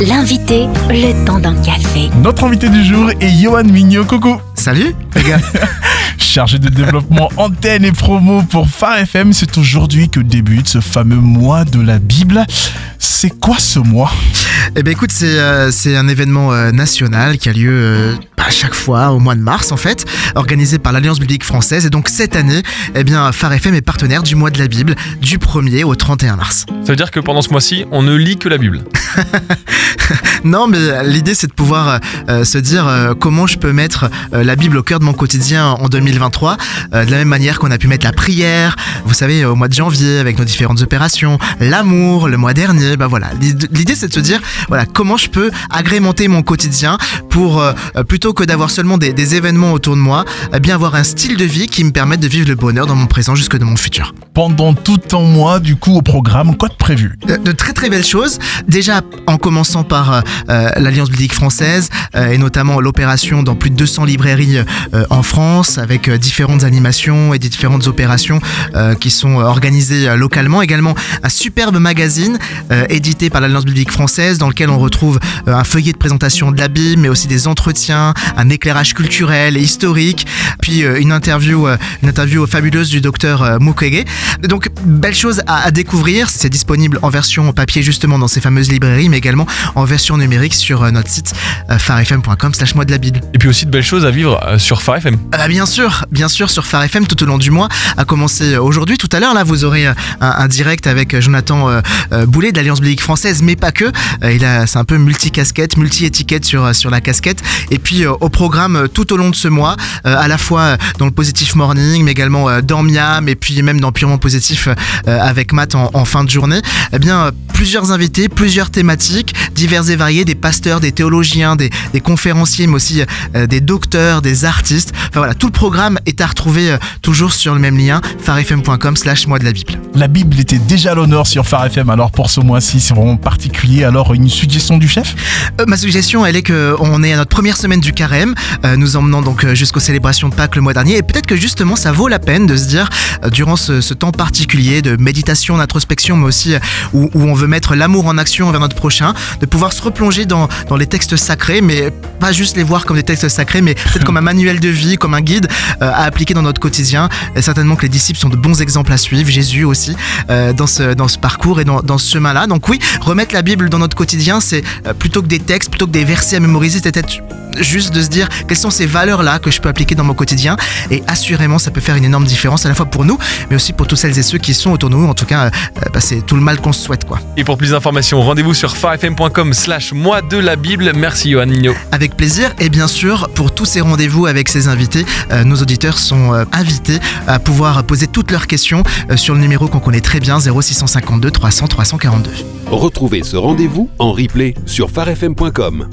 L'invité, le temps d'un café. Notre invité du jour est Johan Mignot. Coucou Salut les gars Chargé de développement antenne et promo pour Phare FM, c'est aujourd'hui que débute ce fameux mois de la Bible. C'est quoi ce mois? Eh ben écoute, c'est euh, c'est un événement euh, national qui a lieu euh, à chaque fois au mois de mars en fait, organisé par l'Alliance biblique française. Et donc cette année, eh bien Phare FM est partenaire du mois de la Bible du 1er au 31 mars. Ça veut dire que pendant ce mois-ci, on ne lit que la Bible. Non, mais l'idée c'est de pouvoir euh, se dire euh, comment je peux mettre euh, la Bible au cœur de mon quotidien en 2023, euh, de la même manière qu'on a pu mettre la prière, vous savez, au mois de janvier avec nos différentes opérations, l'amour le mois dernier, bah voilà. L'id- L'idée c'est de se dire voilà comment je peux agrémenter mon quotidien pour euh, euh, plutôt que d'avoir seulement des, des événements autour de moi, eh bien avoir un style de vie qui me permette de vivre le bonheur dans mon présent jusque dans mon futur. Pendant tout un mois, du coup, au programme, quoi de prévu? De, de très très belles choses. Déjà en commençant par euh, euh, l'Alliance biblique française euh, et notamment l'opération dans plus de 200 librairies en France avec différentes animations et différentes opérations qui sont organisées localement. Également un superbe magazine édité par l'Alliance biblique française dans lequel on retrouve un feuillet de présentation de la Bible mais aussi des entretiens, un éclairage culturel et historique, puis euh, une interview, euh, une interview fabuleuse du docteur euh, Mukwege. Donc belle chose à, à découvrir, c'est disponible en version papier justement dans ces fameuses librairies, mais également en version numérique sur notre site farfm.com slash mois de la Bible. Et puis aussi de belles choses à vivre sur Phare FM. Ah bah bien sûr, bien sûr sur Phare FM tout au long du mois, à commencer aujourd'hui. Tout à l'heure là, vous aurez un, un direct avec Jonathan Boulet de l'Alliance biblique française, mais pas que. Il a, c'est un peu multi-casquette, multi-étiquette sur sur la casquette. Et puis au programme tout au long de ce mois, à la fois euh, dans le Positif Morning, mais également euh, dans Miam, et puis même dans Purement Positif euh, avec Matt en, en fin de journée. Eh bien plusieurs invités, plusieurs thématiques diverses et variées, des pasteurs, des théologiens, des, des conférenciers, mais aussi des docteurs, des artistes. Enfin voilà, tout le programme est à retrouver toujours sur le même lien, farfm.com slash mois de la Bible. La Bible était déjà à l'honneur sur Phare FM, alors pour ce mois-ci, c'est vraiment particulier. Alors, une suggestion du chef? Euh, ma suggestion, elle est que on est à notre première semaine du carême, euh, nous emmenant donc jusqu'aux célébrations de Pâques le mois dernier, et peut-être que justement ça vaut la peine de se dire, euh, durant ce, temps particulier de méditation, d'introspection, mais aussi euh, où, on veut mettre l'amour en action envers notre prochain, de pouvoir se replonger dans, les textes sacrés, mais pas juste les voir comme des textes sacrés, mais peut-être comme un manuel de vie, comme un guide euh, à appliquer dans notre quotidien. Et certainement que les disciples sont de bons exemples à suivre, Jésus aussi, dans, ce, parcours et dans, ce chemin-là. Donc oui, remettre la Bible dans notre quotidien, c'est plutôt que des textes, plutôt que des versets à mémoriser, c'est peut-être juste de se dire quelles sont ces valeurs-là que je peux appliquer dans mon quotidien. Et assurément, ça peut faire une énorme différence à la fois pour nous, mais aussi pour tous celles et ceux qui sont autour de nous. En tout cas, euh, bah, c'est tout le mal qu'on se souhaite, quoi. Et pour plus d'informations, rendez-vous sur farfm.com slash mois de la Bible. Merci Johan Mignot. Avec plaisir et bien sûr pour tous ces rendez-vous avec ces invités, euh, nos auditeurs sont euh, invités à pouvoir poser toutes leurs questions euh, sur le numéro qu'on connaît très bien 0652 300 342. Retrouvez ce rendez-vous en replay sur farfm.com.